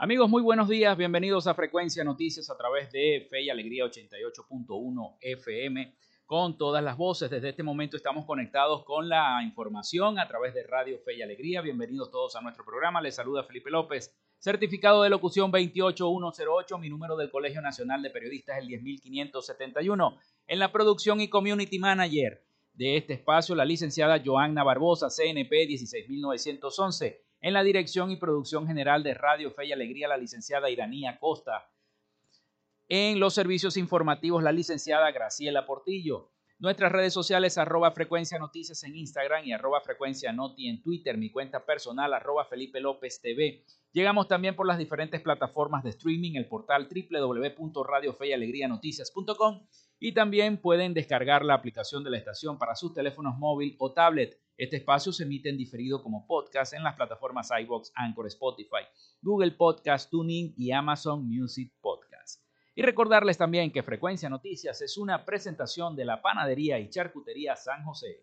Amigos, muy buenos días. Bienvenidos a Frecuencia Noticias a través de Fe y Alegría 88.1 FM con todas las voces. Desde este momento estamos conectados con la información a través de Radio Fe y Alegría. Bienvenidos todos a nuestro programa. Les saluda Felipe López. Certificado de locución 28108. Mi número del Colegio Nacional de Periodistas el 10171. En la producción y community manager de este espacio, la licenciada Joanna Barbosa, CNP 16911 en la dirección y producción general de Radio Fe y Alegría, la licenciada Iranía Costa. En los servicios informativos, la licenciada Graciela Portillo. Nuestras redes sociales, arroba frecuencia noticias en Instagram y arroba frecuencia noti en Twitter. Mi cuenta personal, arroba Felipe López TV. Llegamos también por las diferentes plataformas de streaming, el portal www.radiofeyalegrianoticias.com y también pueden descargar la aplicación de la estación para sus teléfonos móvil o tablet. Este espacio se emite en diferido como podcast en las plataformas iBox, Anchor, Spotify, Google Podcast, Tuning y Amazon Music Podcast. Y recordarles también que Frecuencia Noticias es una presentación de la Panadería y Charcutería San José.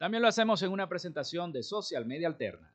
También lo hacemos en una presentación de Social Media Alterna.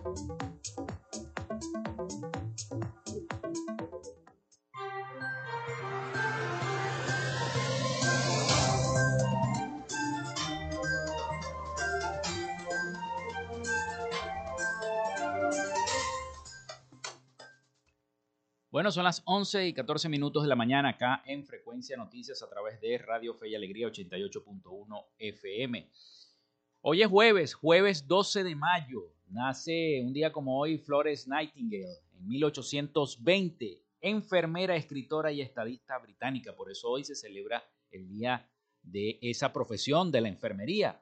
Bueno, son las 11 y 14 minutos de la mañana acá en Frecuencia Noticias a través de Radio Fe y Alegría 88.1 FM. Hoy es jueves, jueves 12 de mayo. Nace un día como hoy Flores Nightingale en 1820, enfermera, escritora y estadista británica. Por eso hoy se celebra el día de esa profesión de la enfermería.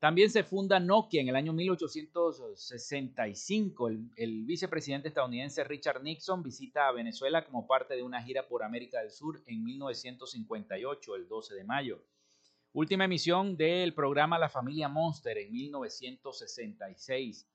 También se funda Nokia en el año 1865. El, vicepresidente estadounidense Richard Nixon visita a Venezuela como parte de una gira por América del Sur en 1958, el 12 de mayo. Última emisión del programa La Familia Monster en 1966.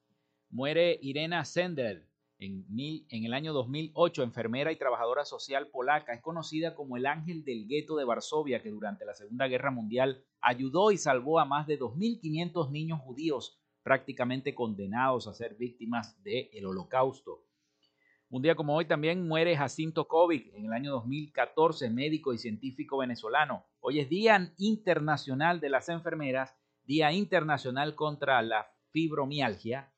Muere Irena Sender en, en, el año 2008, enfermera y trabajadora social polaca. Es conocida como el ángel del gueto de Varsovia, que durante la Segunda Guerra Mundial ayudó y salvó a más de 2.500 niños judíos prácticamente condenados a ser víctimas del holocausto. Un día como hoy también muere Jacinto Kovic en el año 2014, médico y científico venezolano. Hoy es Día Internacional de las Enfermeras, Día Internacional contra la Fibromialgia,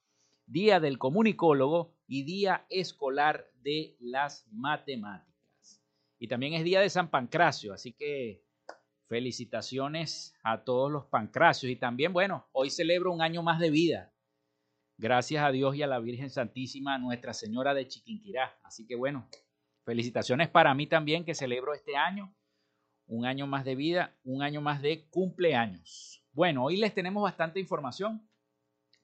Día del Comunicólogo y Día Escolar de las Matemáticas. Y también es Día de San Pancracio, así que felicitaciones a todos los pancracios. Y también, bueno, hoy celebro un año más de vida. Gracias a Dios y a la Virgen Santísima, Nuestra Señora de Chiquinquirá. Así que bueno, felicitaciones para mí también que celebro este año, un año más de vida, un año más de cumpleaños. Bueno, hoy les tenemos bastante información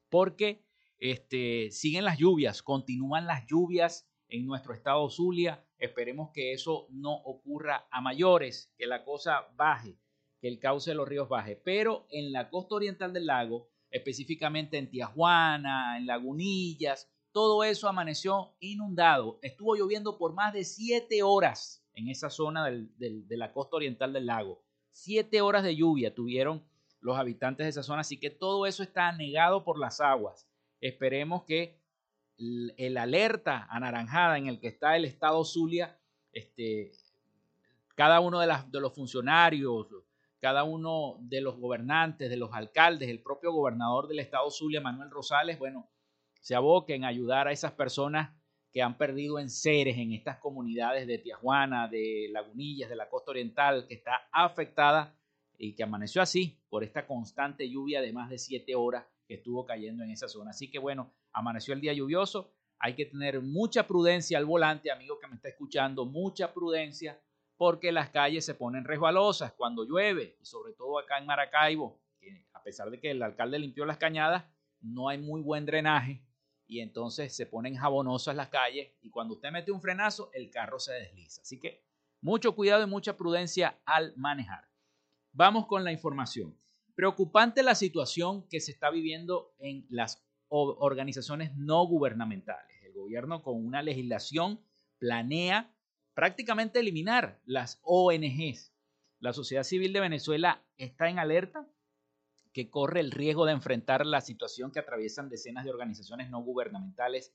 porque este, siguen las lluvias, continúan las lluvias en nuestro estado Zulia. Esperemos que eso no ocurra a mayores, que la cosa baje, que el cauce de los ríos baje. Pero en la costa oriental del lago específicamente en Tijuana, en Lagunillas, todo eso amaneció inundado. Estuvo lloviendo por más de siete horas en esa zona de la costa oriental del lago. Siete horas de lluvia tuvieron los habitantes de esa zona, así que todo eso está anegado por las aguas. Esperemos que el, alerta anaranjada en el que está el estado Zulia, este, cada uno de, los funcionarios, cada uno de los gobernantes, de los alcaldes, el propio gobernador del estado Zulia, Manuel Rosales, bueno, se aboquen a ayudar a esas personas que han perdido en seres en estas comunidades de Tijuana, de Lagunillas, de la costa oriental, que está afectada y que amaneció así por esta constante lluvia de más de siete horas que estuvo cayendo en esa zona. Así que bueno, amaneció el día lluvioso. Hay que tener mucha prudencia al volante, amigo que me está escuchando, mucha prudencia porque las calles se ponen resbalosas cuando llueve, y sobre todo acá en Maracaibo, que a pesar de que el alcalde limpió las cañadas, no hay muy buen drenaje y entonces se ponen jabonosas las calles y cuando usted mete un frenazo, el carro se desliza. Así que mucho cuidado y mucha prudencia al manejar. Vamos con la información. Preocupante la situación que se está viviendo en las organizaciones no gubernamentales. El gobierno con una legislación planea prácticamente eliminar las ONGs. La sociedad civil de Venezuela está en alerta que corre el riesgo de enfrentar la situación que atraviesan decenas de organizaciones no gubernamentales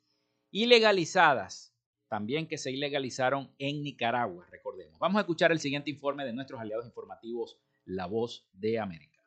ilegalizadas, también que se ilegalizaron en Nicaragua, recordemos. Vamos a escuchar el siguiente informe de nuestros aliados informativos, La Voz de América.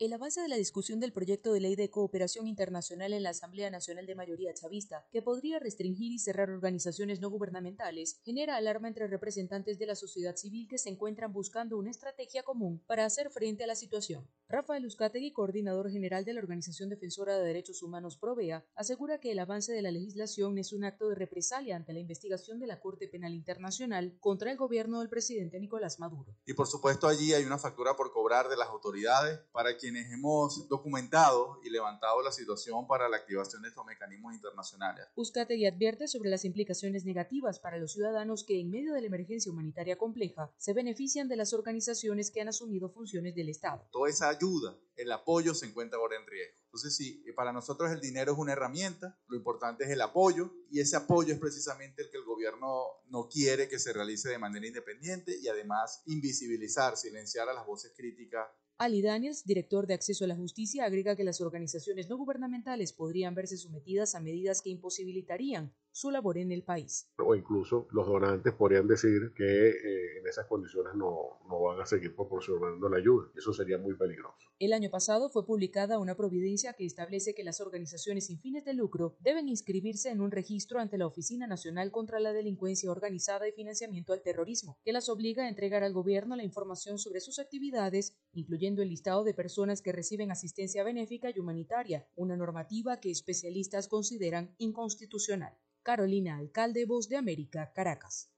El avance de la discusión del proyecto de ley de cooperación internacional en la Asamblea Nacional de Mayoría Chavista, que podría restringir y cerrar organizaciones no gubernamentales, genera alarma entre representantes de la sociedad civil que se encuentran buscando una estrategia común para hacer frente a la situación. Rafael Uzcategui, coordinador general de la Organización Defensora de Derechos Humanos Provea, asegura que el avance de la legislación es un acto de represalia ante la investigación de la Corte Penal Internacional contra el gobierno del presidente Nicolás Maduro. Y por supuesto allí hay una factura por cobrar de las autoridades para quienes hemos documentado y levantado la situación para la activación de estos mecanismos internacionales. Uzcategui advierte sobre las implicaciones negativas para los ciudadanos que en medio de la emergencia humanitaria compleja se benefician de las organizaciones que han asumido funciones del Estado. Toda esa ayuda, el apoyo se encuentra ahora en riesgo. Entonces, sí, para nosotros el dinero es una herramienta, lo importante es el apoyo y ese apoyo es precisamente el que el gobierno no quiere que se realice de manera independiente y además invisibilizar, silenciar a las voces críticas Ali Daniels, director de Acceso a la Justicia, agrega que las organizaciones no gubernamentales podrían verse sometidas a medidas que imposibilitarían su labor en el país. O incluso los donantes podrían decir que eh, en esas condiciones no, no, van a seguir proporcionando la ayuda. Eso sería muy peligroso. El año pasado fue publicada una providencia que establece que las organizaciones sin fines de lucro deben inscribirse en un registro ante la Oficina Nacional contra la Delincuencia Organizada y Financiamiento al Terrorismo, que las obliga a entregar al gobierno la información sobre sus actividades, incluyendo el listado de personas que reciben asistencia benéfica y humanitaria, una normativa que especialistas consideran inconstitucional. Carolina Alcalde, Voz de América, Caracas.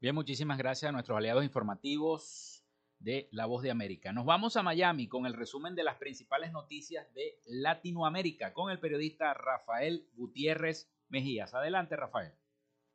Bien, muchísimas gracias a nuestros aliados informativos de La Voz de América. Nos vamos a Miami con el resumen de las principales noticias de Latinoamérica con el periodista Rafael Gutiérrez Mejías. Adelante, Rafael.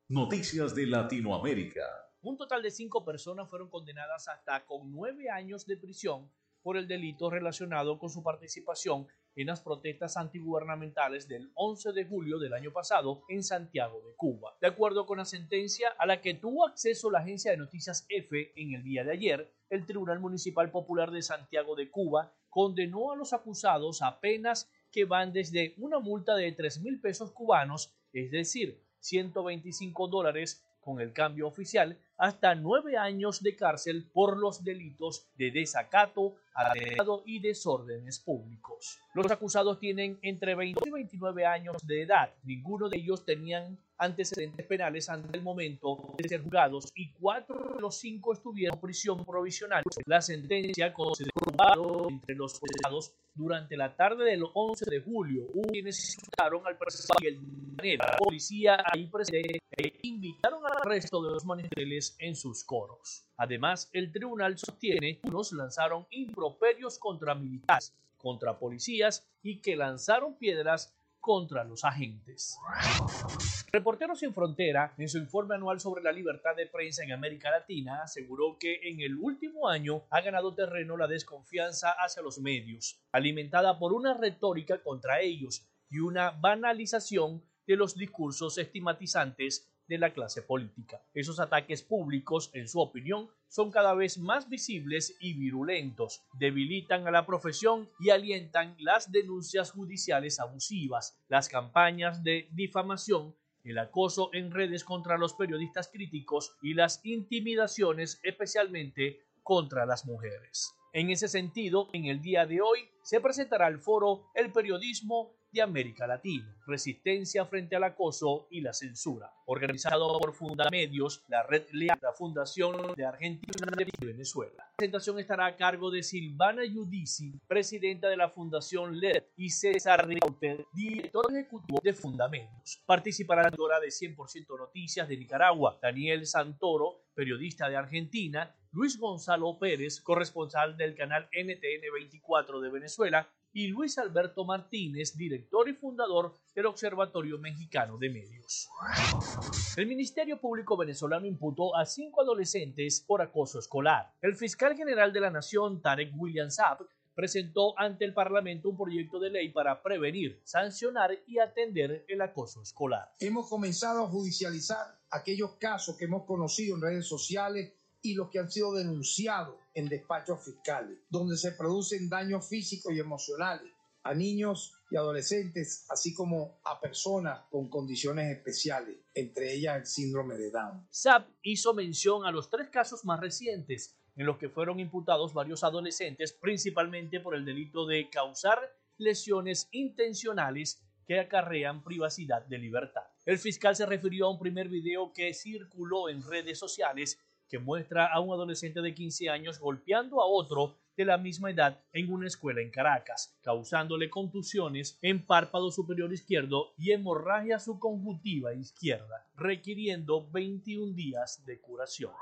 Noticias de Latinoamérica. Un total de cinco personas fueron condenadas hasta con nueve años de prisión por el delito relacionado con su participación en las protestas antigubernamentales del 11 de julio del año pasado en Santiago de Cuba. De acuerdo con la sentencia a la que tuvo acceso la agencia de noticias F en el día de ayer, el Tribunal Municipal Popular de Santiago de Cuba condenó a los acusados a penas que van desde una multa de 3 mil pesos cubanos, es decir, 125 dólares con el cambio oficial, hasta nueve años de cárcel por los delitos de desacato, atentado y desórdenes públicos. Los acusados tienen entre 20 y 29 años de edad. Ninguno de ellos tenían antecedentes penales ante el momento de ser juzgados y cuatro de los cinco estuvieron en prisión provisional. La sentencia se entre los procesados durante la tarde del 11 de julio. Hubo quienes insultaron al presidente de la policía ahí presente e invitaron al resto de los manifestantes en sus coros. Además, el tribunal sostiene que unos lanzaron improperios contra militares, contra policías y que lanzaron piedras contra los agentes. Reporteros sin Frontera, en su informe anual sobre la libertad de prensa en América Latina, aseguró que en el último año ha ganado terreno la desconfianza hacia los medios, alimentada por una retórica contra ellos y una banalización de los discursos estigmatizantes de la clase política. Esos ataques públicos, en su opinión, son cada vez más visibles y virulentos, debilitan a la profesión y alientan las denuncias judiciales abusivas, las campañas de difamación, el acoso en redes contra los periodistas críticos y las intimidaciones especialmente contra las mujeres. En ese sentido, en el día de hoy se presentará el foro El periodismo de América Latina, Resistencia frente al acoso y la censura, organizado por Fundamedios, la Red LEA, la Fundación de Argentina y Venezuela. La presentación estará a cargo de Silvana Yudici, presidenta de la Fundación LED, y César Rauter, director ejecutivo de Fundamedios. Participará la directora de 100% Noticias de Nicaragua, Daniel Santoro, periodista de Argentina, Luis Gonzalo Pérez, corresponsal del canal NTN 24 de Venezuela, y Luis Alberto Martínez, director y fundador del Observatorio Mexicano de Medios. El Ministerio Público venezolano imputó a cinco adolescentes por acoso escolar. El fiscal general de la Nación, Tarek William Saab, presentó ante el Parlamento un proyecto de ley para prevenir, sancionar y atender el acoso escolar. Hemos comenzado a judicializar aquellos casos que hemos conocido en redes sociales y los que han sido denunciados en despachos fiscales, donde se producen daños físicos y emocionales a niños y adolescentes, así como a personas con condiciones especiales, entre ellas el síndrome de Down. SAP hizo mención a los tres casos más recientes en los que fueron imputados varios adolescentes, principalmente por el delito de causar lesiones intencionales que acarrean privacidad de libertad. El fiscal se refirió a un primer video que circuló en redes sociales que muestra a un adolescente de 15 años golpeando a otro de la misma edad en una escuela en Caracas, causándole contusiones en párpado superior izquierdo y hemorragia subconjuntiva izquierda, requiriendo 21 días de curación.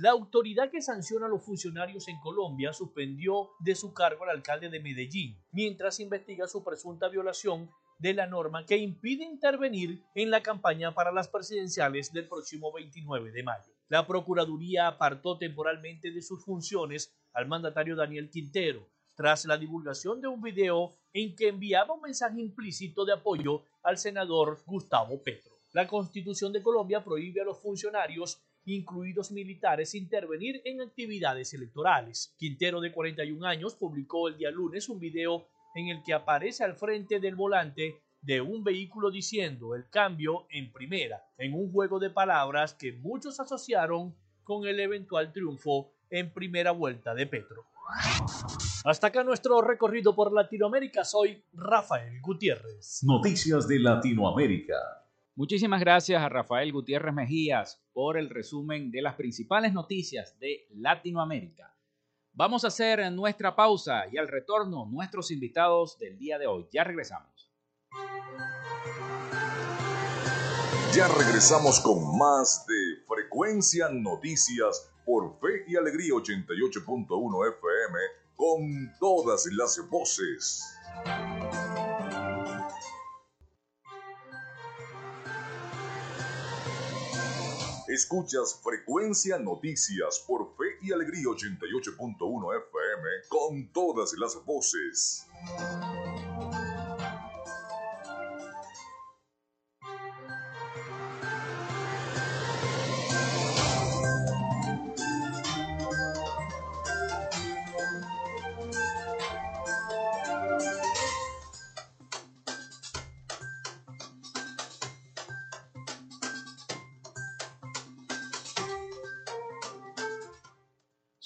La autoridad que sanciona a los funcionarios en Colombia suspendió de su cargo al alcalde de Medellín, mientras investiga su presunta violación de la norma que impide intervenir en la campaña para las presidenciales del próximo 29 de mayo. La Procuraduría apartó temporalmente de sus funciones al mandatario Daniel Quintero tras la divulgación de un video en que enviaba un mensaje implícito de apoyo al senador Gustavo Petro. La Constitución de Colombia prohíbe a los funcionarios incluidos militares, intervenir en actividades electorales. Quintero, de 41 años, publicó el día lunes un video en el que aparece al frente del volante de un vehículo diciendo el cambio en primera, en un juego de palabras que muchos asociaron con el eventual triunfo en primera vuelta de Petro. Hasta acá nuestro recorrido por Latinoamérica. Soy Rafael Gutiérrez. Noticias de Latinoamérica. Muchísimas gracias a Rafael Gutiérrez Mejías por el resumen de las principales noticias de Latinoamérica. Vamos a hacer nuestra pausa y al retorno nuestros invitados del día de hoy. Ya regresamos. Ya regresamos con más de Frecuencia Noticias por Fe y Alegría 88.1 FM con todas las voces. Escuchas Frecuencia Noticias por Fe y Alegría 88.1 FM con todas las voces.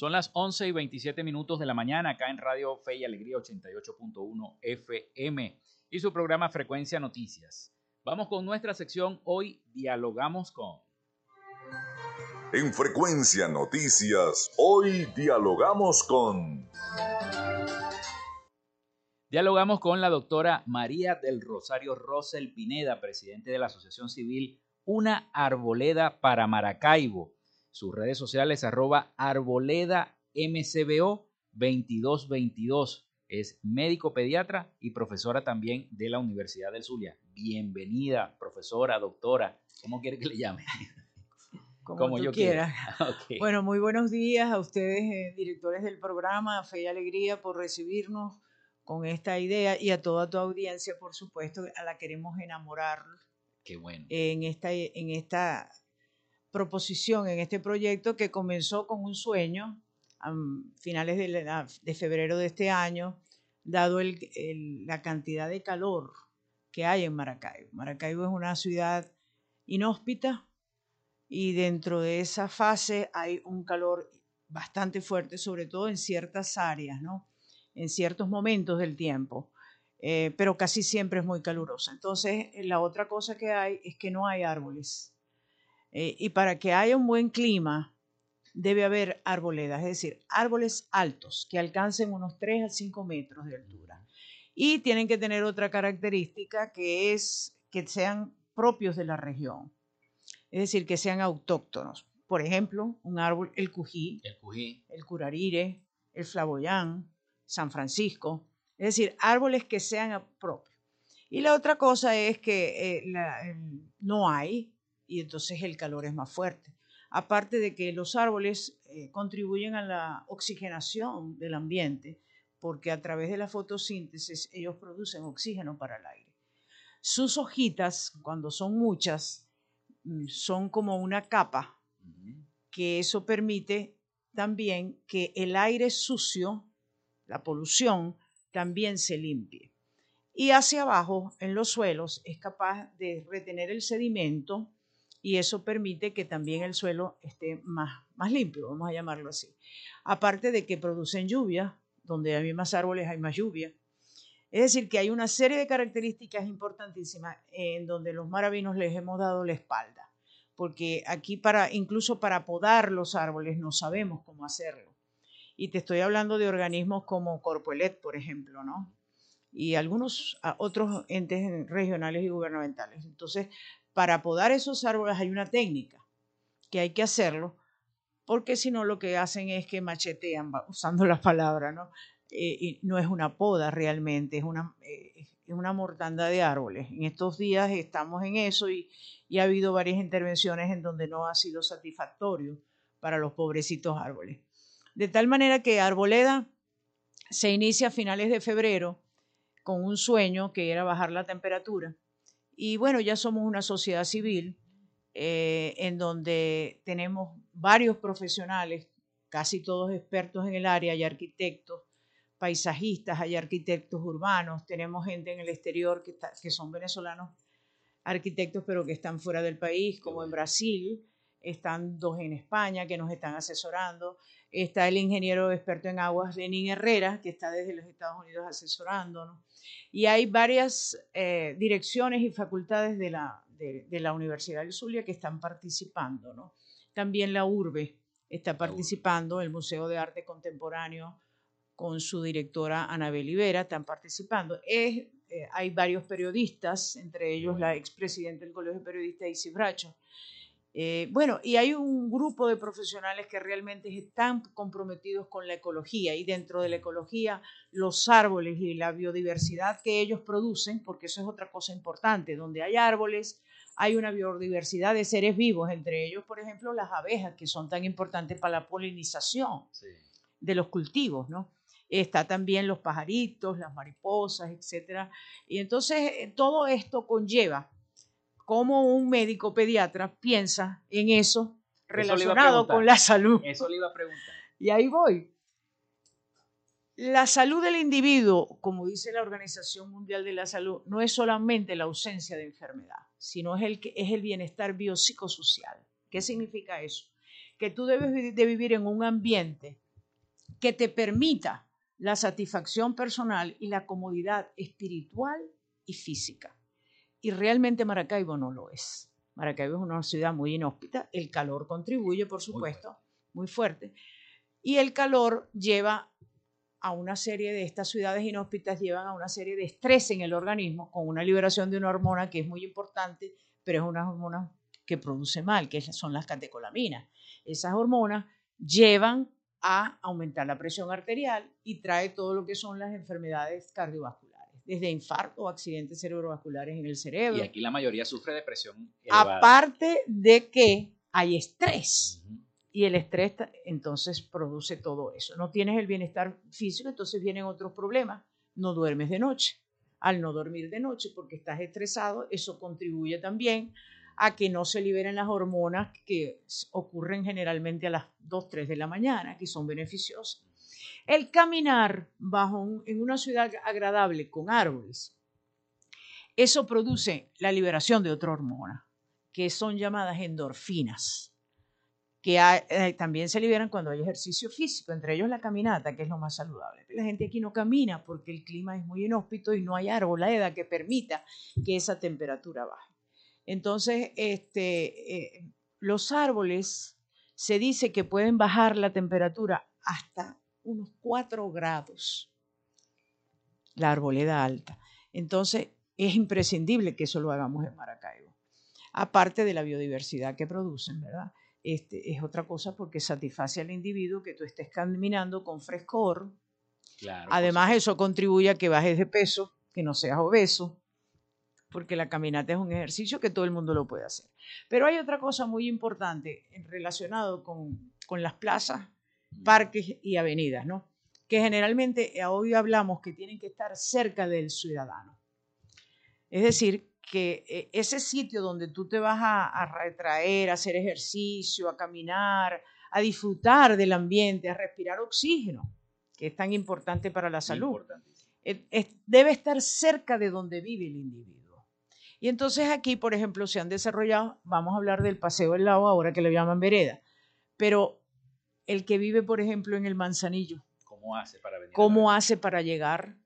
Son las 11 y 27 minutos de la mañana acá en Radio Fe y Alegría 88.1 FM y su programa Frecuencia Noticias. Vamos con nuestra sección Hoy Dialogamos con. En Frecuencia Noticias, hoy dialogamos con... Dialogamos con la doctora María del Rosario Rosel Pineda, presidente de la Asociación Civil Una Arboleda para Maracaibo sus redes sociales arroba arboleda mcbo 2222. Es médico pediatra y profesora también de la Universidad del Zulia. Bienvenida, profesora, doctora. ¿Cómo quiere que le llame? Como, yo quiera. Bueno, muy buenos días a ustedes, eh, directores del programa, Fe y Alegría, por recibirnos con esta idea y a toda tu audiencia, por supuesto, a la queremos enamorar. Qué bueno. En esta, en esta proposición en este proyecto que comenzó con un sueño a finales de, febrero de este año, dado la cantidad de calor que hay en Maracaibo. Maracaibo es una ciudad inhóspita y dentro de esa fase hay un calor bastante fuerte, sobre todo en ciertas áreas, ¿no? en ciertos momentos del tiempo, eh, pero casi siempre es muy calurosa. Entonces, la otra cosa que hay es que no hay árboles eh, y para que haya un buen clima, debe haber arboledas, es decir, árboles altos que alcancen unos 3 a 5 metros de altura. Y tienen que tener otra característica que es que sean propios de la región, es decir, que sean autóctonos. Por ejemplo, un árbol, el cují, el, cují. el curarire, el flaboyán, San Francisco, es decir, árboles que sean propios. Y la otra cosa es que eh, no hay y entonces el calor es más fuerte. Aparte de que los árboles eh, contribuyen a la oxigenación del ambiente, porque a través de la fotosíntesis ellos producen oxígeno para el aire. Sus hojitas, cuando son muchas, mm, son como una capa, que eso permite también que el aire sucio, la polución, también se limpie. Y hacia abajo, en los suelos, es capaz de retener el sedimento y eso permite que también el suelo esté más, más limpio, vamos a llamarlo así. Aparte de que producen lluvia, donde hay más árboles hay más lluvia. Es decir, que hay una serie de características importantísimas en donde los maravinos les hemos dado la espalda, porque aquí para incluso para podar los árboles no sabemos cómo hacerlo. Y te estoy hablando de organismos como Corpoelet, por ejemplo, ¿no? Y algunos otros entes regionales y gubernamentales. Entonces, para podar esos árboles hay una técnica que hay que hacerlo, porque si no lo que hacen es que machetean, usando la palabra, ¿no? Eh, y no es una poda realmente, es una, eh, es una mortandad de árboles. En estos días estamos en eso y ha habido varias intervenciones en donde no ha sido satisfactorio para los pobrecitos árboles. De tal manera que Arboleda se inicia a finales de febrero con un sueño que era bajar la temperatura y bueno, ya somos una sociedad civil eh, en donde tenemos varios profesionales, casi todos expertos en el área, hay arquitectos, paisajistas, hay arquitectos urbanos, tenemos gente en el exterior que, que son venezolanos arquitectos pero que están fuera del país, como en Brasil, están dos en España que nos están asesorando, está el ingeniero experto en aguas Lenín Herrera, que está desde los Estados Unidos asesorándonos. Y hay varias eh, direcciones y facultades de la, de, la Universidad de Zulia que están participando. ¿no? También la URBE está participando, el Museo de Arte Contemporáneo con su directora Anabel Ibera, están participando. Es, eh, hay varios periodistas, entre ellos la expresidenta del Colegio de Periodistas, Isis Bracho, eh, bueno, y hay un grupo de profesionales que realmente están comprometidos con la ecología y dentro de la ecología los árboles y la biodiversidad que ellos producen, porque eso es otra cosa importante, donde hay árboles hay una biodiversidad de seres vivos, entre ellos, por ejemplo, las abejas, que son tan importantes para la polinización de los cultivos, ¿no? Está también los pajaritos, las mariposas, etc. Y entonces eh, todo esto conlleva cómo un médico pediatra piensa en eso relacionado con la salud. Eso le iba a preguntar. Y ahí voy. La salud del individuo, como dice la Organización Mundial de la Salud, no es solamente la ausencia de enfermedad, sino es el, es el bienestar biopsicosocial. ¿Qué significa eso? Que tú debes de vivir en un ambiente que te permita la satisfacción personal y la comodidad espiritual y física. Y realmente Maracaibo no lo es. Maracaibo es una ciudad muy inhóspita, el calor contribuye, por supuesto, muy fuerte, y el calor lleva a una serie de estas ciudades inhóspitas, llevan a una serie de estrés en el organismo con una liberación de una hormona que es muy importante, pero es una hormona que produce mal, que son las catecolaminas. Esas hormonas llevan a aumentar la presión arterial y trae todo lo que son las enfermedades cardiovasculares, desde infarto o accidentes cerebrovasculares en el cerebro. Y aquí la mayoría sufre de presión elevada. Aparte de que hay estrés. Y el estrés entonces produce todo eso. No tienes el bienestar físico, entonces vienen otros problemas. No duermes de noche. Al no dormir de noche porque estás estresado, eso contribuye también a que no se liberen las hormonas que ocurren generalmente a las 2, 3 de la mañana, que son beneficiosas. El caminar bajo en una ciudad agradable con árboles, eso produce la liberación de otra hormona, que son llamadas endorfinas, que eh, también se liberan cuando hay ejercicio físico, entre ellos la caminata, que es lo más saludable. La gente aquí no camina porque el clima es muy inhóspito y no hay arboleda que permita que esa temperatura baje. Entonces, este, eh, los árboles se dice que pueden bajar la temperatura hasta unos 4 grados, la arboleda alta. Entonces, es imprescindible que eso lo hagamos en Maracaibo. Aparte de la biodiversidad que producen, ¿verdad? Este, es otra cosa porque satisface al individuo que tú estés caminando con frescor. Además, eso contribuye a que bajes de peso, que no seas obeso, porque la caminata es un ejercicio que todo el mundo lo puede hacer. Pero hay otra cosa muy importante relacionado con, con las plazas, parques y avenidas, ¿no? Que generalmente eh, hoy hablamos que tienen que estar cerca del ciudadano. Es decir, que eh, ese sitio donde tú te vas a, retraer, a hacer ejercicio, a caminar, a disfrutar del ambiente, a respirar oxígeno, que es tan importante para la salud, debe estar cerca de donde vive el individuo. Y entonces aquí, por ejemplo, se han desarrollado, vamos a hablar del paseo del lago ahora que le llaman vereda, pero el que vive, por ejemplo, en el Manzanillo. ¿Cómo hace para venir? ¿Cómo hace para llegar?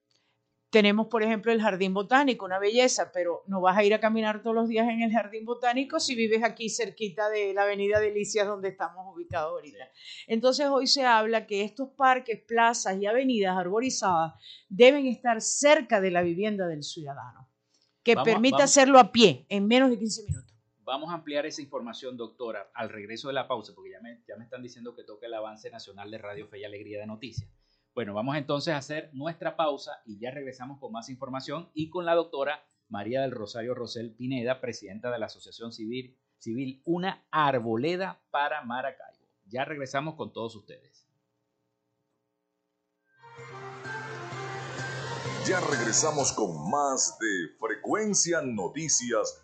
Tenemos, por ejemplo, el jardín botánico, una belleza, pero no vas a ir a caminar todos los días en el jardín botánico si vives aquí cerquita de la avenida Delicias donde estamos ubicados ahorita. Entonces hoy se habla que estos parques, plazas y avenidas arborizadas deben estar cerca de la vivienda del ciudadano que permita hacerlo a pie en menos de 15 minutos. Vamos a ampliar esa información, doctora, al regreso de la pausa, porque ya me, ya me están diciendo que toca el avance nacional de Radio Fe y Alegría de Noticias. Bueno, vamos entonces a hacer nuestra pausa y ya regresamos con más información y con la doctora María del Rosario Rosel Pineda, presidenta de la Asociación Civil, Civil Una Arboleda para Maracaibo. Ya regresamos con todos ustedes. Ya regresamos con más de Frecuencia Noticias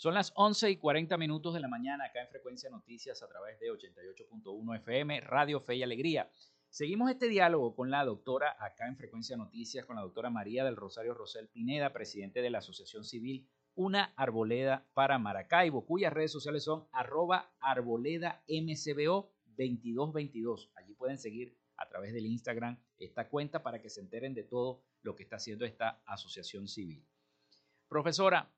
Son las 11 y 40 minutos de la mañana acá en Frecuencia Noticias a través de 88.1 FM, Radio Fe y Alegría. Seguimos este diálogo con la doctora acá en Frecuencia Noticias, con la doctora María del Rosario Rosel Pineda, presidente de la Asociación Civil Una Arboleda para Maracaibo, cuyas redes sociales son arroba arboleda mcbo 2222. Allí pueden seguir a través del Instagram esta cuenta para que se enteren de todo lo que está haciendo esta asociación civil. Profesora,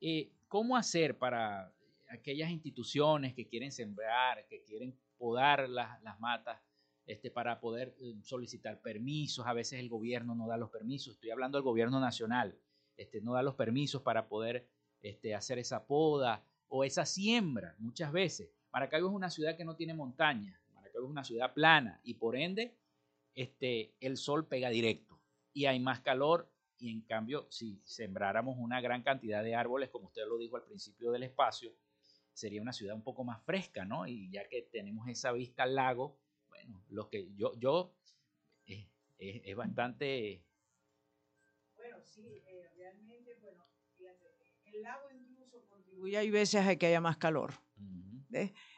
eh, ¿Cómo hacer para aquellas instituciones que quieren sembrar, que quieren podar las, matas, este, para poder eh, solicitar permisos? A veces el gobierno no da los permisos, estoy hablando del gobierno nacional, este, no da los permisos para poder este, hacer esa poda o esa siembra muchas veces. Maracaibo es una ciudad que no tiene montaña, Maracaibo es una ciudad plana y por ende este, el sol pega directo y hay más calor y en cambio, si sembráramos una gran cantidad de árboles, como usted lo dijo al principio del espacio, sería una ciudad un poco más fresca, ¿no? Y ya que tenemos esa vista al lago, bueno, lo que yo, yo eh, es, bastante... Bueno, sí, eh, realmente, bueno, el lago incluso contribuye, hay veces a que haya más calor.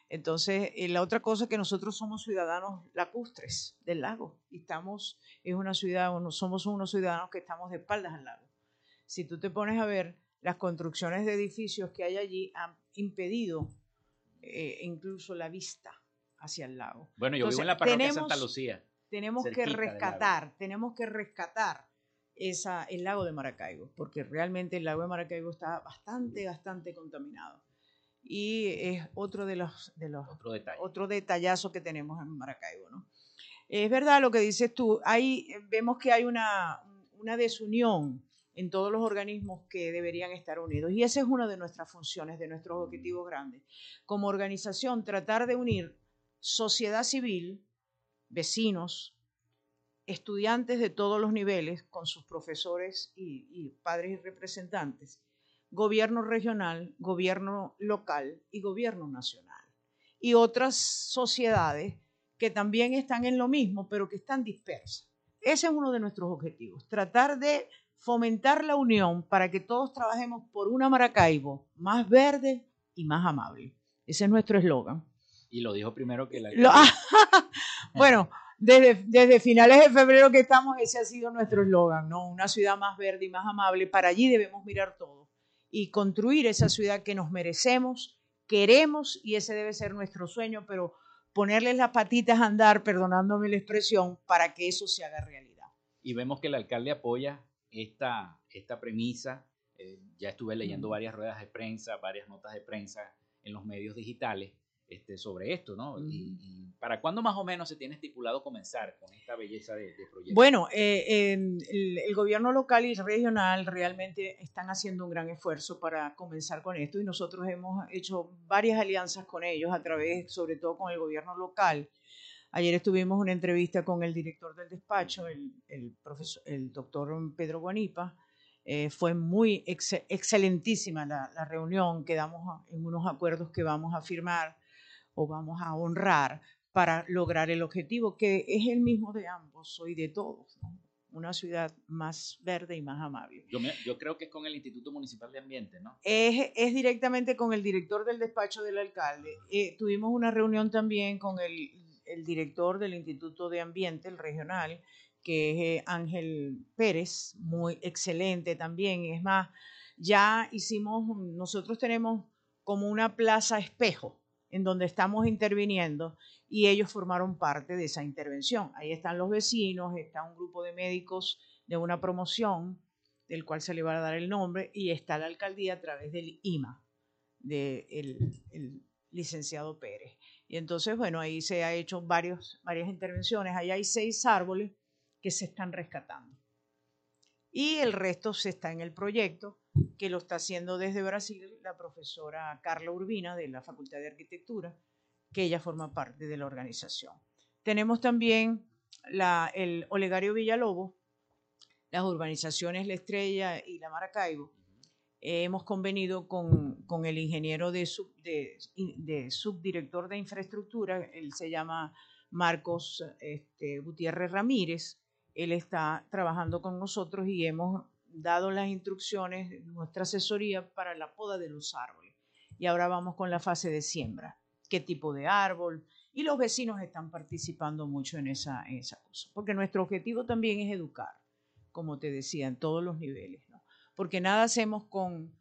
Entonces, eh, la otra cosa es que nosotros somos ciudadanos lacustres del lago y estamos, es una ciudad, somos unos ciudadanos que estamos de espaldas al lago. Si tú te pones a ver, las construcciones de edificios que hay allí han impedido eh, incluso la vista hacia el lago. Bueno, yo vivo en la parroquia de Santa Lucía. Tenemos que rescatar, tenemos que rescatar esa, el lago de Maracaibo, porque realmente el lago de Maracaibo está bastante, bastante contaminado y es otro de los, de los otro, detallazo que tenemos en Maracaibo. ¿no? Es verdad lo que dices tú, ahí vemos que hay una, una desunión en todos los organismos que deberían estar unidos. Y esa es una de nuestras funciones, de nuestros objetivos grandes. Como organización, tratar de unir sociedad civil, vecinos, estudiantes de todos los niveles, con sus profesores y, y padres y representantes, gobierno regional, gobierno local y gobierno nacional. Y otras sociedades que también están en lo mismo, pero que están dispersas. Ese es uno de nuestros objetivos, tratar de fomentar la unión para que todos trabajemos por una Maracaibo más verde y más amable. Ese es nuestro eslogan. Y lo dijo primero que la... bueno, desde, desde, finales de febrero que estamos, ese ha sido nuestro eslogan, ¿no? Una ciudad más verde y más amable. Para allí debemos mirar todo y construir esa ciudad que nos merecemos, queremos y ese debe ser nuestro sueño, pero ponerles las patitas a andar, perdonándome la expresión, para que eso se haga realidad. Y vemos que el alcalde apoya esta, esta premisa. Eh, ya estuve leyendo varias ruedas de prensa, varias notas de prensa en los medios digitales este, sobre esto, ¿no? y, para cuándo más o menos se tiene estipulado comenzar con esta belleza de, proyecto? Bueno, eh, el, gobierno local y regional realmente están haciendo un gran esfuerzo para comenzar con esto y nosotros hemos hecho varias alianzas con ellos a través, sobre todo con el gobierno local. Ayer estuvimos una entrevista con el director del despacho, el, profesor, el doctor Pedro Guanipa. Eh, fue muy excelentísima la, la reunión, quedamos en unos acuerdos que vamos a firmar o vamos a honrar para lograr el objetivo, que es el mismo de ambos, soy de todos, una ciudad más verde y más amable. Yo, creo que es con el Instituto Municipal de Ambiente, ¿no? Es, es directamente con el director del despacho del alcalde. Eh, tuvimos una reunión también con el, el, director del Instituto de Ambiente, el regional, que es eh, Ángel Pérez, muy excelente también. Es más, ya hicimos, nosotros tenemos como una plaza espejo en donde estamos interviniendo y ellos formaron parte de esa intervención. Ahí están los vecinos, está un grupo de médicos de una promoción, del cual se le va a dar el nombre, y está la alcaldía a través del IMA, del el licenciado Pérez. Y entonces, bueno, ahí se ha hecho varios, varias intervenciones. Ahí hay seis árboles que se están rescatando. Y el resto se está en el proyecto que lo está haciendo desde Brasil la profesora Carla Urbina de la Facultad de Arquitectura, que ella forma parte de la organización. Tenemos también la, el Olegario Villalobos, las urbanizaciones La Estrella y La Maracaibo. hemos convenido con, con, el ingeniero de, sub, de, de, subdirector de infraestructura, él se llama Marcos este, Gutiérrez Ramírez. Él está trabajando con nosotros y hemos dado las instrucciones, nuestra asesoría para la poda de los árboles. Y ahora vamos con la fase de siembra. ¿Qué tipo de árbol? Y los vecinos están participando mucho en esa, en esa cosa. Porque nuestro objetivo también es educar, como te decía, en todos los niveles. ¿no? Porque nada hacemos con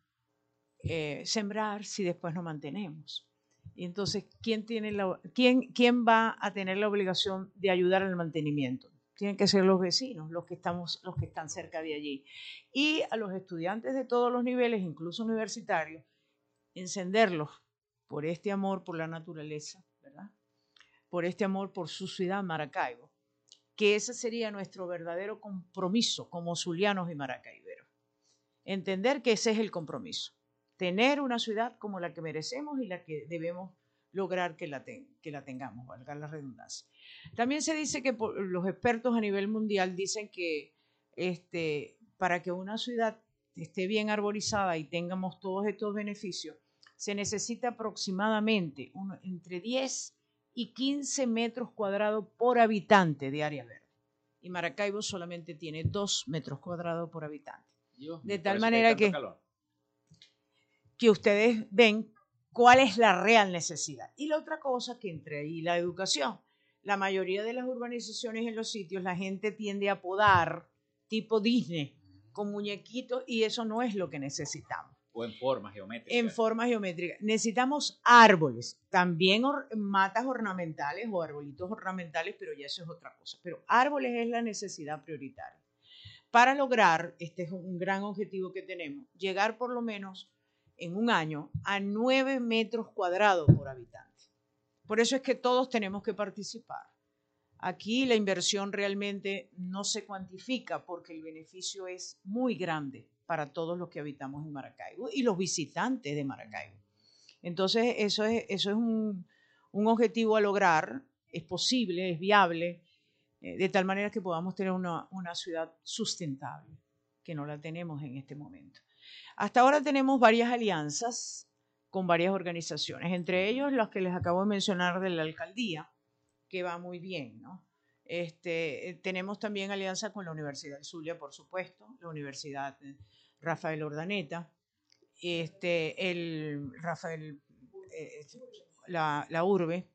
eh, sembrar si después no mantenemos. Y entonces, ¿quién, tiene la, quién, ¿quién va a tener la obligación de ayudar al mantenimiento? Tienen que ser los vecinos, los que, estamos, los que están cerca de allí. Y a los estudiantes de todos los niveles, incluso universitarios, encenderlos por este amor por la naturaleza, ¿verdad? Por este amor por su ciudad, Maracaibo. Que ese sería nuestro verdadero compromiso como zulianos y maracaiberos. Entender que ese es el compromiso. Tener una ciudad como la que merecemos y la que debemos lograr que la, que la tengamos, valga la redundancia. También se dice que los expertos a nivel mundial dicen que este, para que una ciudad esté bien arborizada y tengamos todos estos beneficios, se necesita aproximadamente entre 10 y 15 metros cuadrados por habitante de área verde. Y Maracaibo solamente tiene 2 metros cuadrados por habitante. de tal manera que, que ustedes ven cuál es la real necesidad. Y la otra cosa que entre ahí la educación. La mayoría de las urbanizaciones en los sitios la gente tiende a podar tipo Disney con muñequitos y eso no es lo que necesitamos. O en forma geométrica. En forma geométrica. Necesitamos árboles, también matas ornamentales o arbolitos ornamentales, pero ya eso es otra cosa. Pero árboles es la necesidad prioritaria. Para lograr, este es un gran objetivo que tenemos, llegar por lo menos en un año a 9 metros cuadrados por habitante. Por eso es que todos tenemos que participar. Aquí la inversión realmente no se cuantifica porque el beneficio es muy grande para todos los que habitamos en Maracaibo y los visitantes de Maracaibo. Entonces, eso es, eso es un, objetivo a lograr, es posible, es viable, eh, de tal manera que podamos tener una, una ciudad sustentable, que no la tenemos en este momento. Hasta ahora tenemos varias alianzas con varias organizaciones, entre ellos las que les acabo de mencionar de la alcaldía, que va muy bien, ¿no? Este, eh, tenemos también alianza con la Universidad Zulia, por supuesto, la Universidad Rafael Ordaneta, este, el Rafael, eh, la, la, Urbe,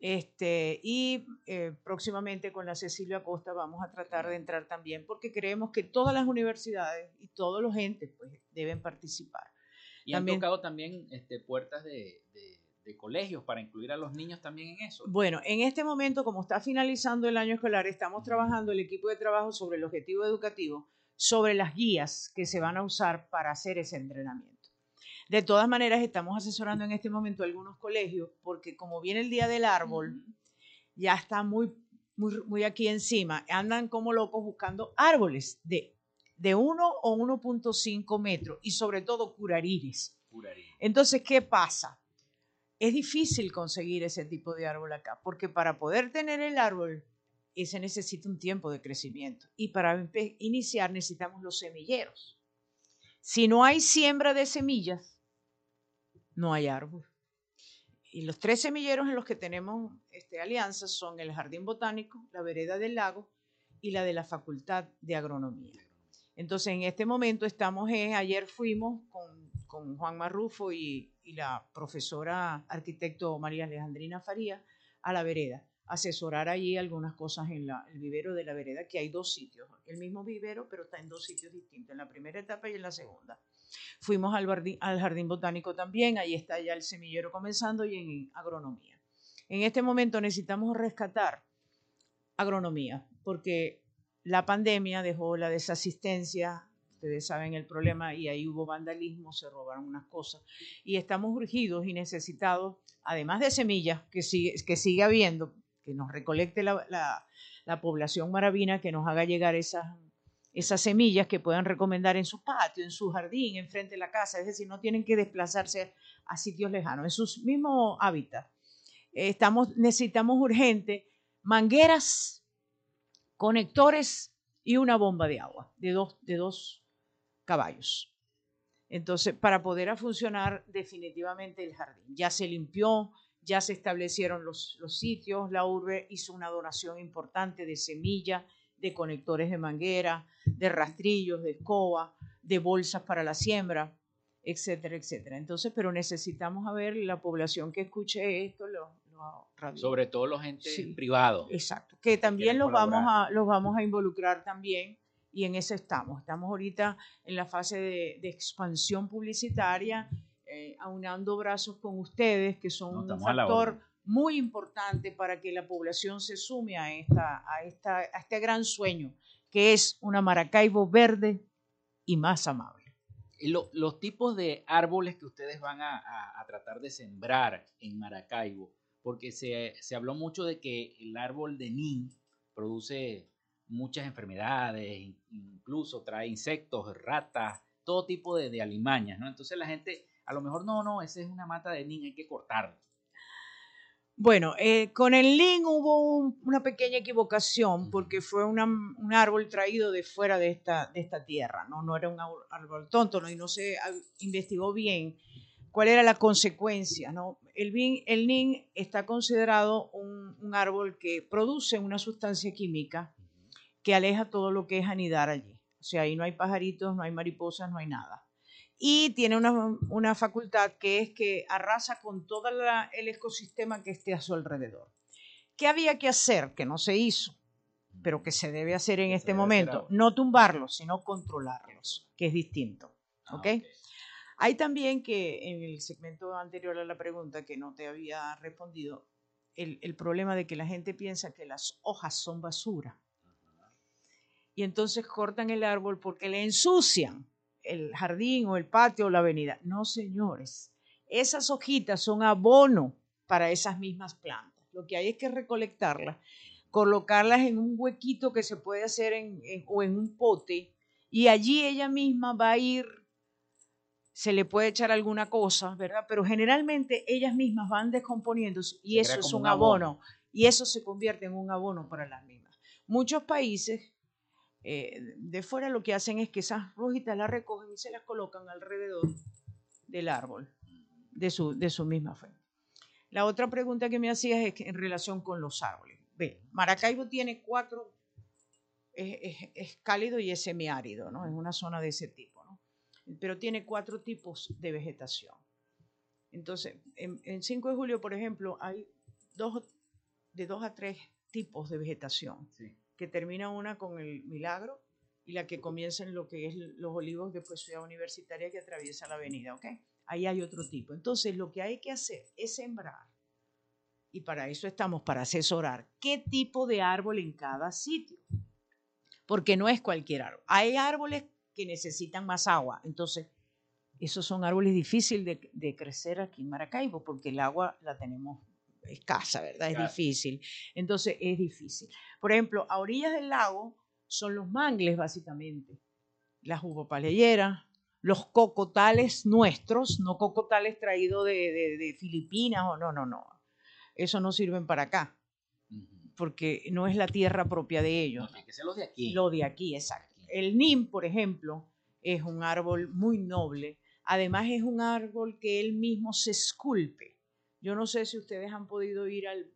este, y eh, próximamente con la Cecilia Costa vamos a tratar de entrar también porque creemos que todas las universidades y todos los entes pues, deben participar. Y han tocado también este, puertas de, de, colegios para incluir a los niños también en eso. Bueno, en este momento, como está finalizando el año escolar, estamos trabajando el equipo de trabajo sobre el objetivo educativo, sobre las guías que se van a usar para hacer ese entrenamiento. De todas maneras, estamos asesorando en este momento algunos colegios porque como viene el Día del Árbol, ya está muy, muy, muy aquí encima. Andan como locos buscando árboles de, de 1 o 1.5 metros y sobre todo curarires. Entonces, ¿qué pasa? Es difícil conseguir ese tipo de árbol acá, porque para poder tener el árbol se necesita un tiempo de crecimiento y para iniciar necesitamos los semilleros. Si no hay siembra de semillas, no hay árbol. Y los tres semilleros en los que tenemos este, alianzas son el Jardín Botánico, la Vereda del Lago y la de la Facultad de Agronomía. Entonces, en este momento estamos, ayer fuimos con, con Juan Marrufo y, la profesora arquitecto María Alejandrina Faría a la vereda, asesorar allí algunas cosas en el vivero de la vereda, que hay dos sitios, el mismo vivero, pero está en dos sitios distintos, en la primera etapa y en la segunda. Fuimos al al jardín botánico también, ahí está ya el semillero comenzando y en agronomía. En este momento necesitamos rescatar agronomía, porque la pandemia dejó la desasistencia, ustedes saben el problema, y ahí hubo vandalismo, se robaron unas cosas, y estamos urgidos y necesitados, además de semillas que sigue, habiendo, que nos recolecte la, la población maravina, que nos haga llegar esas, esas semillas que puedan recomendar en su patio, en su jardín, enfrente de la casa, es decir, no tienen que desplazarse a sitios lejanos, en sus mismos hábitats. Estamos, necesitamos urgente mangueras conectores y una bomba de agua de dos, de dos caballos. Entonces, para poder funcionar definitivamente el jardín. Ya se limpió, ya se establecieron los, los sitios, la urbe hizo una donación importante de semilla, de conectores de manguera, de rastrillos, de escoba, de bolsas para la siembra, etcétera, etcétera. Entonces, pero necesitamos a ver la población que escuche esto, lo, sobre todo los entes privados. Exacto, que también los vamos, a, los vamos a involucrar también y en eso estamos. Estamos ahorita en la fase de, expansión publicitaria, eh, aunando brazos con ustedes, que son un factor muy importante para que la población se sume a, esta, a, esta, a este gran sueño, que es una Maracaibo verde y más amable. los tipos de árboles que ustedes van a, a, tratar de sembrar en Maracaibo, porque se, se, habló mucho de que el árbol de nin produce muchas enfermedades, incluso trae insectos, ratas, todo tipo de, de, alimañas, ¿no? Entonces la gente, a lo mejor no, no, esa es una mata de nin, hay que cortarla. Bueno, eh, con el nin hubo una pequeña equivocación porque fue un árbol traído de fuera de esta, de esta tierra, ¿no? No era un árbol tonto, ¿no? Y no se investigó bien cuál era la consecuencia. ¿no? El, el NIN está considerado un, árbol que produce una sustancia química que aleja todo lo que es anidar allí. O sea, ahí no hay pajaritos, no hay mariposas, no hay nada. Y tiene una, facultad que es que arrasa con todo el ecosistema que esté a su alrededor. ¿Qué había que hacer? Que no se hizo, pero que se debe hacer en este momento. No tumbarlos, sino controlarlos, que es distinto. Ah, ¿Ok? Hay también que en el segmento anterior a la pregunta que no te había respondido, el, problema de que la gente piensa que las hojas son basura. Y entonces cortan el árbol porque le ensucian el jardín o el patio o la avenida. No, señores, esas hojitas son abono para esas mismas plantas. Lo que hay es que recolectarlas, colocarlas en un huequito que se puede hacer o en un pote y allí ella misma va a ir se le puede echar alguna cosa, ¿verdad? Pero generalmente ellas mismas van descomponiéndose y eso es un abono, y eso se convierte en un abono para las mismas. Muchos países eh, de fuera lo que hacen es que esas rojitas las recogen y se las colocan alrededor del árbol de su, de su misma fe. La otra pregunta que me hacías es en relación con los árboles. Ve, Maracaibo tiene cuatro, es, es cálido y es semiárido, ¿no? Es una zona de ese tipo pero tiene cuatro tipos de vegetación. Entonces, en, 5 de julio, por ejemplo, hay dos, de dos a tres tipos de vegetación, que termina una con el milagro y la que comienza en lo que es los olivos después Ciudad Universitaria que atraviesa la avenida, ¿ok? Ahí hay otro tipo. Entonces, lo que hay que hacer es sembrar, y para eso estamos, para asesorar, qué tipo de árbol en cada sitio. Porque no es cualquier árbol. Hay árboles que necesitan más agua. Entonces, esos son árboles difíciles de, crecer aquí en Maracaibo porque el agua la tenemos escasa, ¿verdad? Es difícil. Entonces, es difícil. Por ejemplo, a orillas del lago son los mangles, básicamente. Las uvopaleyeras, los cocotales nuestros, no cocotales traídos de, Filipinas o no, no, no. Eso no sirven para acá porque no es la tierra propia de ellos. No, que los de aquí. Lo de aquí, exacto. El nim, por ejemplo, es un árbol muy noble. Además es un árbol que él mismo se esculpe. Yo no sé si ustedes han podido ir al,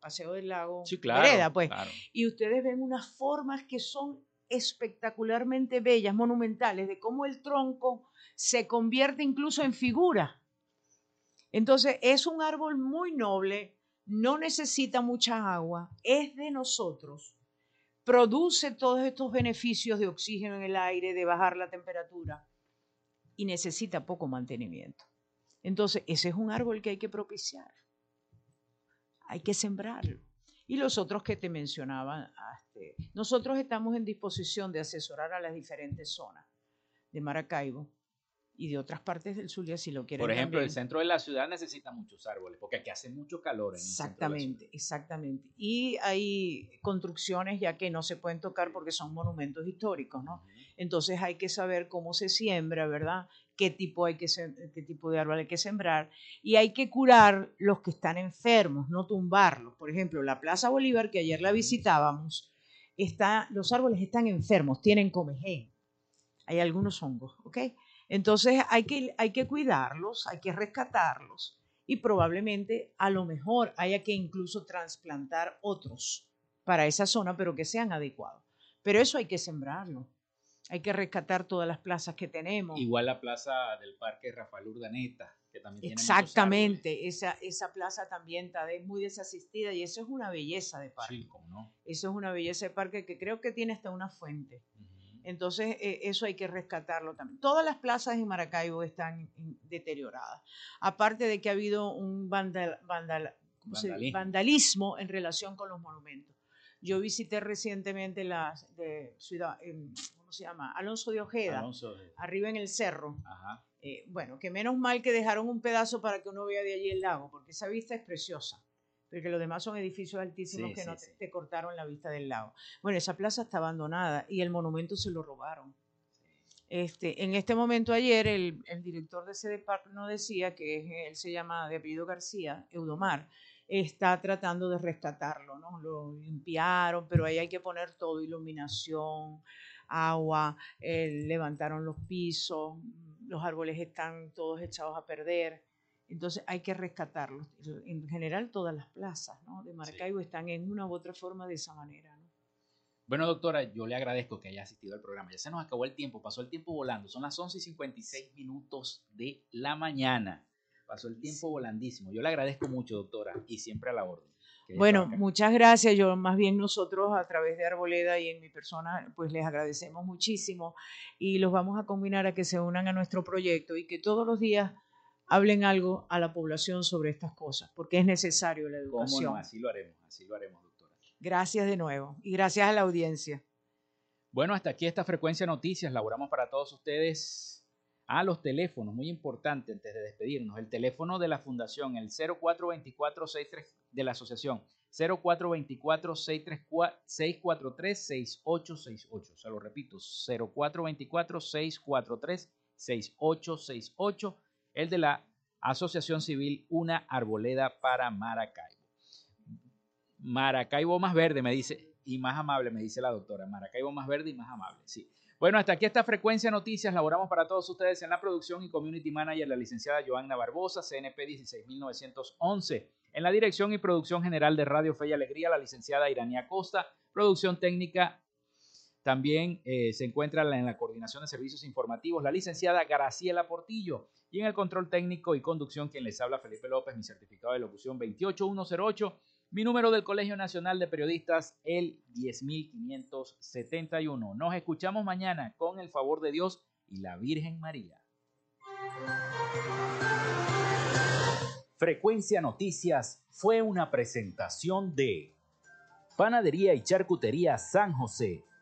Paseo del Lago sí, claro, pues, y ustedes ven unas formas que son espectacularmente bellas, monumentales, de cómo el tronco se convierte incluso en figura. Entonces, es un árbol muy noble, no necesita mucha agua, es de nosotros produce todos estos beneficios de oxígeno en el aire, de bajar la temperatura. y necesita poco mantenimiento. Entonces, ese es un árbol que hay que propiciar. Hay que sembrarlo. Y los otros que te mencionaban, este, nosotros estamos en disposición de asesorar a las diferentes zonas de Maracaibo y de otras partes del Zulia si lo quieren. Por ejemplo, también. el centro de la ciudad necesita muchos árboles, porque aquí hace mucho calor. En el Exactamente, ciudad. exactamente. Y hay construcciones ya que no se pueden tocar porque son monumentos históricos, ¿no? Entonces hay que saber cómo se siembra, ¿verdad? Qué tipo, hay que qué tipo de árbol hay que sembrar. Y hay que curar los que están enfermos, no tumbarlos. Por ejemplo, la Plaza Bolívar, que ayer la visitábamos, está, los árboles están enfermos, tienen comején. Hay algunos hongos, ¿ok? Entonces hay que, hay que cuidarlos, hay que rescatarlos y probablemente a lo mejor haya que incluso trasplantar otros para esa zona, pero que sean adecuados. Pero eso hay que sembrarlo. Hay que rescatar todas las plazas que tenemos. Igual la plaza del Parque Rafael Urdaneta, que también tiene Exactamente, esa, esa plaza también está muy desasistida y eso es una belleza de parque. Sí, cómo no. Eso es una belleza de parque que creo que tiene hasta una fuente. Entonces, eh, eso hay que rescatarlo también. Todas las plazas en Maracaibo están deterioradas. Aparte de que ha habido un. Vandalismo. vandalismo en relación con los monumentos. Yo visité recientemente las de Ciudad, ¿cómo se llama? Alonso de Ojeda, Alonso, arriba en el cerro. Ajá. Eh, bueno, que menos mal que dejaron un pedazo para que uno vea de allí el lago, porque esa vista es preciosa. Porque los demás son edificios altísimos Sí, que sí, no te, sí. te cortaron la vista del lago. Bueno, esa plaza está abandonada y el monumento se lo robaron. Este, en este momento ayer el, el director de ese Park nos decía que él se llama de apellido García, Eudomar, está tratando de rescatarlo, ¿no? Lo limpiaron, pero ahí hay que poner todo, iluminación, agua, eh, levantaron los pisos, los árboles están todos echados a perder. Entonces hay que rescatarlos. En general todas las plazas ¿no? de Maracaibo están en una u otra forma de esa manera. ¿no? Bueno, doctora, yo le agradezco que haya asistido al programa. Ya se nos acabó el tiempo, pasó el tiempo volando. Son las 11 y 56 minutos de la mañana. Pasó el tiempo volandísimo. Yo le agradezco mucho, doctora, y siempre a la orden. Bueno, muchas gracias. Yo más bien nosotros a través de Arboleda y en mi persona, pues les agradecemos muchísimo y los vamos a combinar a que se unan a nuestro proyecto y que todos los días hablen algo a la población sobre estas cosas, porque es necesario la ¿Cómo educación. no? Así lo haremos, así lo haremos, doctora. Gracias de nuevo y gracias a la audiencia. Bueno, hasta aquí esta frecuencia noticias. Laboramos para todos ustedes a los teléfonos, muy importante antes de despedirnos. El teléfono de la fundación, el 0424-63 de la asociación, 0424-643-6868. Se lo repito, 0424-643-6868. El de la Asociación Civil Una Arboleda para Maracaibo. Maracaibo más verde, me dice, y más amable, me dice la doctora. Maracaibo más verde y más amable, sí. Bueno, hasta aquí esta frecuencia noticias. Laboramos para todos ustedes en la producción y community manager, la licenciada Joanna Barbosa, CNP 16911. En la dirección y producción general de Radio Fe y Alegría, la licenciada Iranía Costa. Producción técnica también eh, se encuentra en la coordinación de servicios informativos, la licenciada Graciela Portillo. Y en el control técnico y conducción, quien les habla, Felipe López, mi certificado de locución 28108. Mi número del Colegio Nacional de Periodistas, el 10571. Nos escuchamos mañana con el favor de Dios y la Virgen María. Frecuencia Noticias fue una presentación de Panadería y Charcutería San José.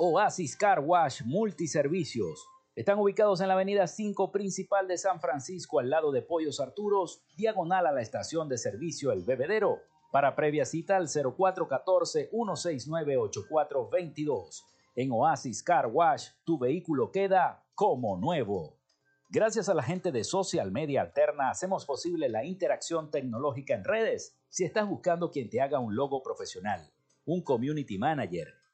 Oasis Car Wash Multiservicios. Están ubicados en la avenida 5 principal de San Francisco, al lado de Pollos Arturos, diagonal a la estación de servicio El Bebedero. Para previa cita al 0414-169-8422. En Oasis Car Wash, tu vehículo queda como nuevo. Gracias a la gente de Social Media Alterna hacemos posible la interacción tecnológica en redes. Si estás buscando quien te haga un logo profesional, un community manager,